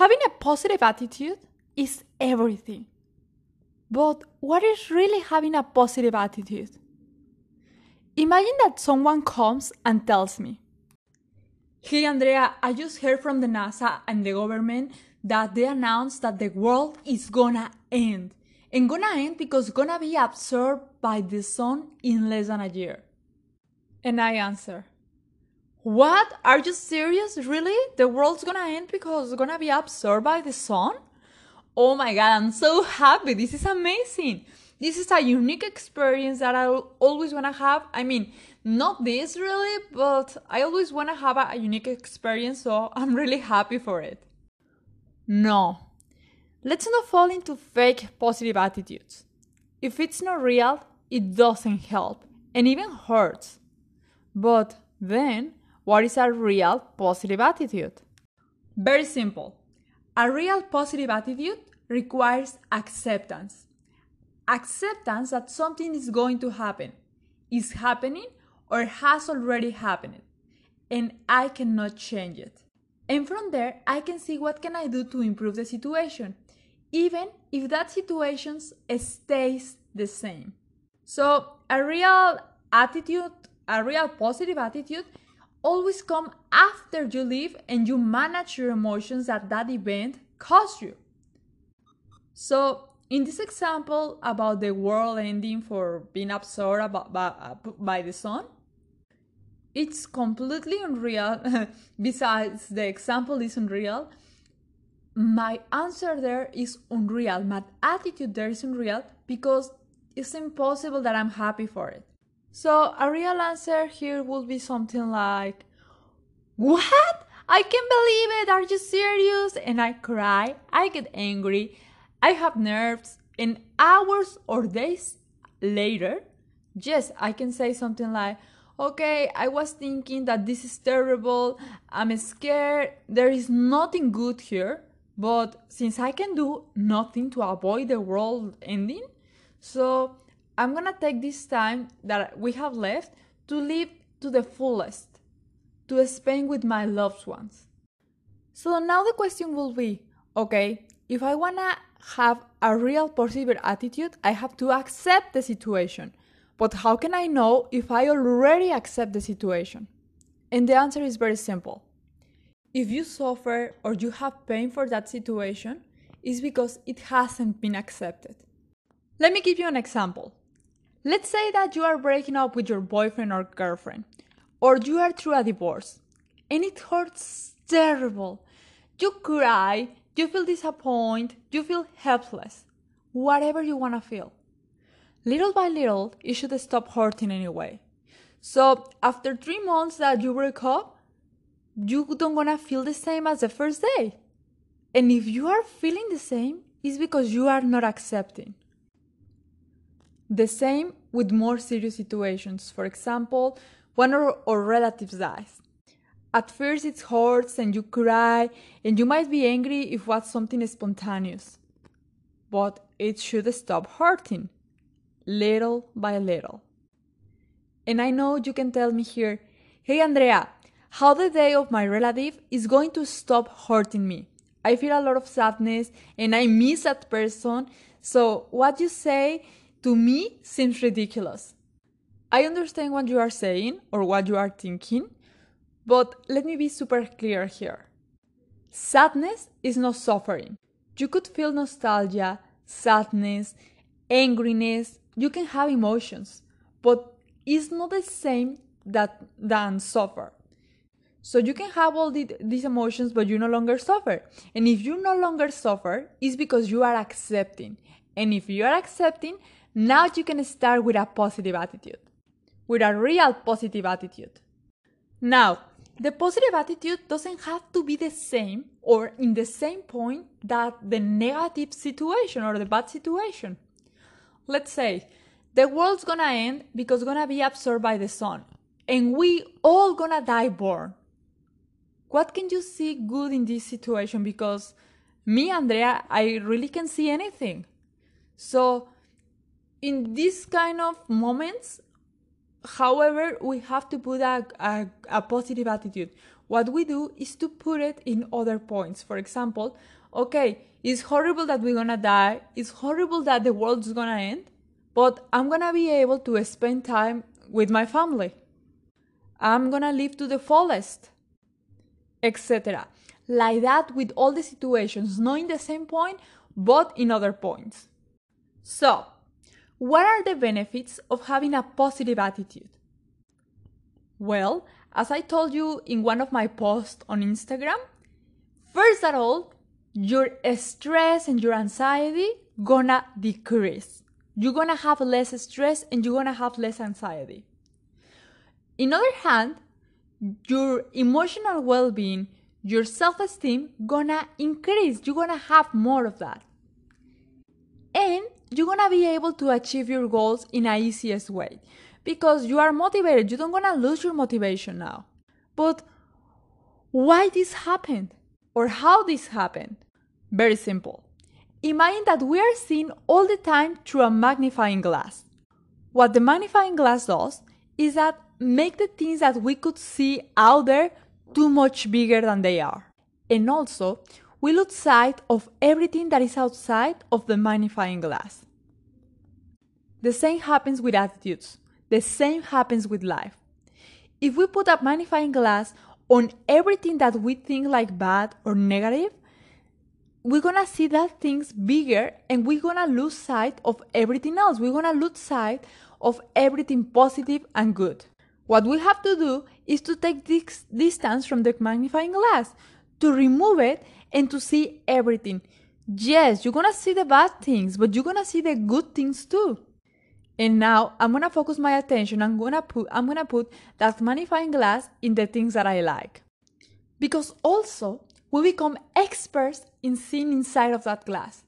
Having a positive attitude is everything. But what is really having a positive attitude? Imagine that someone comes and tells me, Hey Andrea, I just heard from the NASA and the government that they announced that the world is gonna end. And gonna end because gonna be absorbed by the sun in less than a year. And I answer, What? Are you serious? Really? The world's gonna end because it's gonna be absorbed by the sun? Oh my god, I'm so happy. This is amazing. This is a unique experience that I always wanna have. I mean, not this really, but I always wanna have a, a unique experience, so I'm really happy for it. No. Let's not fall into fake positive attitudes. If it's not real, it doesn't help and even hurts. But then, what is a real positive attitude? Very simple. A real positive attitude requires acceptance. Acceptance that something is going to happen, is happening, or has already happened, and I cannot change it. And from there, I can see what can I do to improve the situation, even if that situation stays the same. So, a real attitude, a real positive attitude always come after you leave and you manage your emotions that that event caused you. So, in this example about the world ending for being absorbed by, the sun, it's completely unreal. Besides, the example is unreal. My answer there is unreal. My attitude there is unreal because it's impossible that I'm happy for it. So, a real answer here would be something like, What? I can't believe it! Are you serious? And I cry, I get angry, I have nerves, and hours or days later, yes, I can say something like, Okay, I was thinking that this is terrible, I'm scared, there is nothing good here, but since I can do nothing to avoid the world ending, so I'm gonna take this time that we have left to live to the fullest, to spend with my loved ones. So now the question will be okay, if I wanna have a real positive attitude, I have to accept the situation. But how can I know if I already accept the situation? And the answer is very simple. If you suffer or you have pain for that situation, it's because it hasn't been accepted. Let me give you an example. Let's say that you are breaking up with your boyfriend or girlfriend, or you are through a divorce, and it hurts terrible. You cry, you feel disappointed, you feel helpless, whatever you want to feel. Little by little, it should stop hurting anyway. So, after three months that you break up, you don't gonna feel the same as the first day. And if you are feeling the same, it's because you are not accepting. The same with more serious situations. For example, when of our relatives dies. At first it hurts and you cry and you might be angry if was something spontaneous. But it should stop hurting, little by little. And I know you can tell me here, hey Andrea, how the day of my relative is going to stop hurting me. I feel a lot of sadness and I miss that person. So what you say to me seems ridiculous. I understand what you are saying or what you are thinking, but let me be super clear here. Sadness is not suffering. You could feel nostalgia, sadness, angriness, you can have emotions, but it's not the same that than suffer. So you can have all the, these emotions, but you no longer suffer. And if you no longer suffer, it's because you are accepting. And if you are accepting, now you can start with a positive attitude, with a real positive attitude. Now, The positive attitude doesn't have to be the same or in the same point that the negative situation or the bad situation. Let's say the world's gonna end because gonna be absorbed by the sun and we all gonna die born. What can you see good in this situation? Because me, Andrea, I really can see anything. So in these kind of moments, however, we have to put a, a, a positive attitude. What we do is to put it in other points. For example, okay, it's horrible that we're gonna die, it's horrible that the world's gonna end, but I'm gonna be able to spend time with my family. I'm gonna live to the fullest, etc. Like that with all the situations, not in the same point, but in other points. So, what are the benefits of having a positive attitude? Well, as I told you in one of my posts on Instagram, first of all, your stress and your anxiety gonna decrease. You're gonna have less stress and you're gonna have less anxiety. In other hand, your emotional well-being, your self-esteem gonna increase. You're gonna have more of that. And you're gonna be able to achieve your goals in a easiest way because you are motivated. You don't gonna lose your motivation now. But why this happened or how this happened? Very simple. Imagine that we are seeing all the time through a magnifying glass. What the magnifying glass does is that make the things that we could see out there too much bigger than they are. And also, we lose sight of everything that is outside of the magnifying glass. The same happens with attitudes. The same happens with life. If we put a magnifying glass on everything that we think like bad or negative, we're gonna see that things bigger and we're gonna lose sight of everything else. We're gonna lose sight of everything positive and good. What we have to do is to take this distance from the magnifying glass, to remove it and to see everything. Yes, you're gonna see the bad things, but you're gonna see the good things too. And now I'm gonna focus my attention. I'm gonna put I'm gonna put that magnifying glass in the things that I like. Because also we become experts in seeing inside of that glass.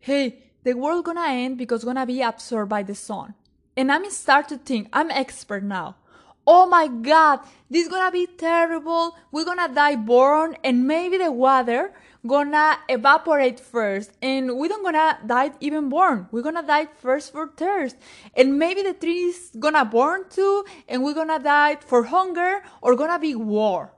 Hey, the world gonna end because gonna be absorbed by the sun. And I'm start to think I'm expert now oh my god, this gonna be terrible. We're gonna die born and maybe the water gonna evaporate first and we don't gonna die even born. We're gonna die first for thirst. And maybe the tree is gonna burn too and we're gonna die for hunger or gonna be war.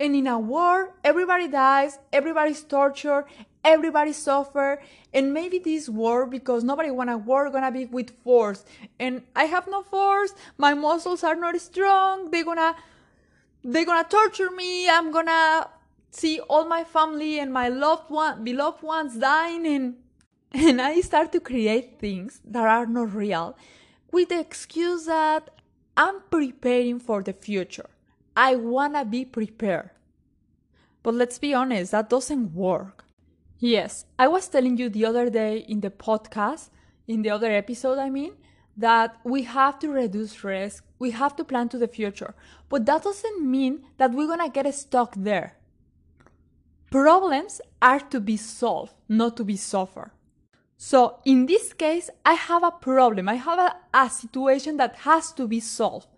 And in a war, everybody dies, everybody's tortured, everybody suffer and maybe this war because nobody wanna war gonna be with force. And i have no force my muscles are not strong they're gonna they're gonna torture me i'm gonna see all my family and my loved one beloved ones dying and and i start to create things that are not real with the excuse that i'm preparing for the future. I wanna be prepared. But let's be honest that doesn't work Yes, I was telling you the other day in the podcast, in the other episode, I mean, that we have to reduce risk, we have to plan to the future, but that doesn't mean that we're gonna get stuck there. Problems are to be solved, not to be suffered. So in this case, I have a problem, I have a, a situation that has to be solved.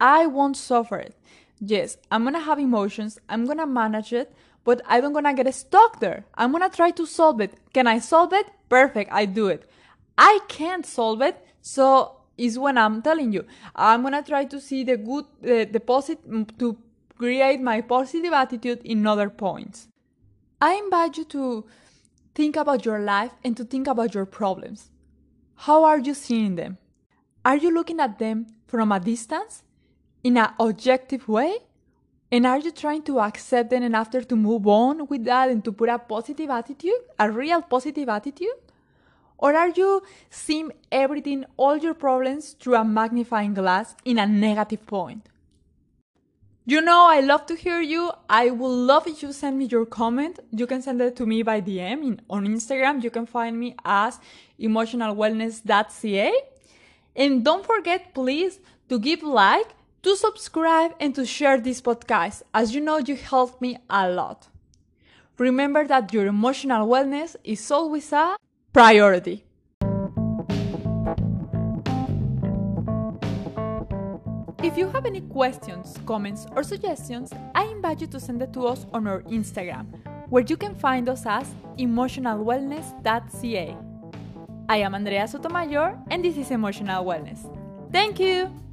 I won't suffer it. Yes, I'm gonna have emotions, I'm gonna manage it, but I don't gonna get stuck there. I'm gonna try to solve it. Can I solve it? Perfect, I do it. I can't solve it, so is when I'm telling you. I'm gonna try to see the good, the positive, mm, to create my positive attitude in other points. I invite you to think about your life and to think about your problems. How are you seeing them? Are you looking at them from a distance? In an objective way? And are you trying to accept them and after to move on with that and to put a positive attitude, a real positive attitude? Or are you seeing everything, all your problems through a magnifying glass in a negative point? You know, I love to hear you. I would love if you send me your comment. You can send it to me by DM in, on Instagram. You can find me as emotionalwellness.ca. And don't forget, please, to give like to subscribe and to share this podcast, as you know you helped me a lot. Remember that your emotional wellness is always a priority. If you have any questions, comments, or suggestions, I invite you to send it to us on our Instagram, where you can find us as emotionalwellness.ca. I am Andrea Sotomayor, and this is Emotional Wellness. Thank you!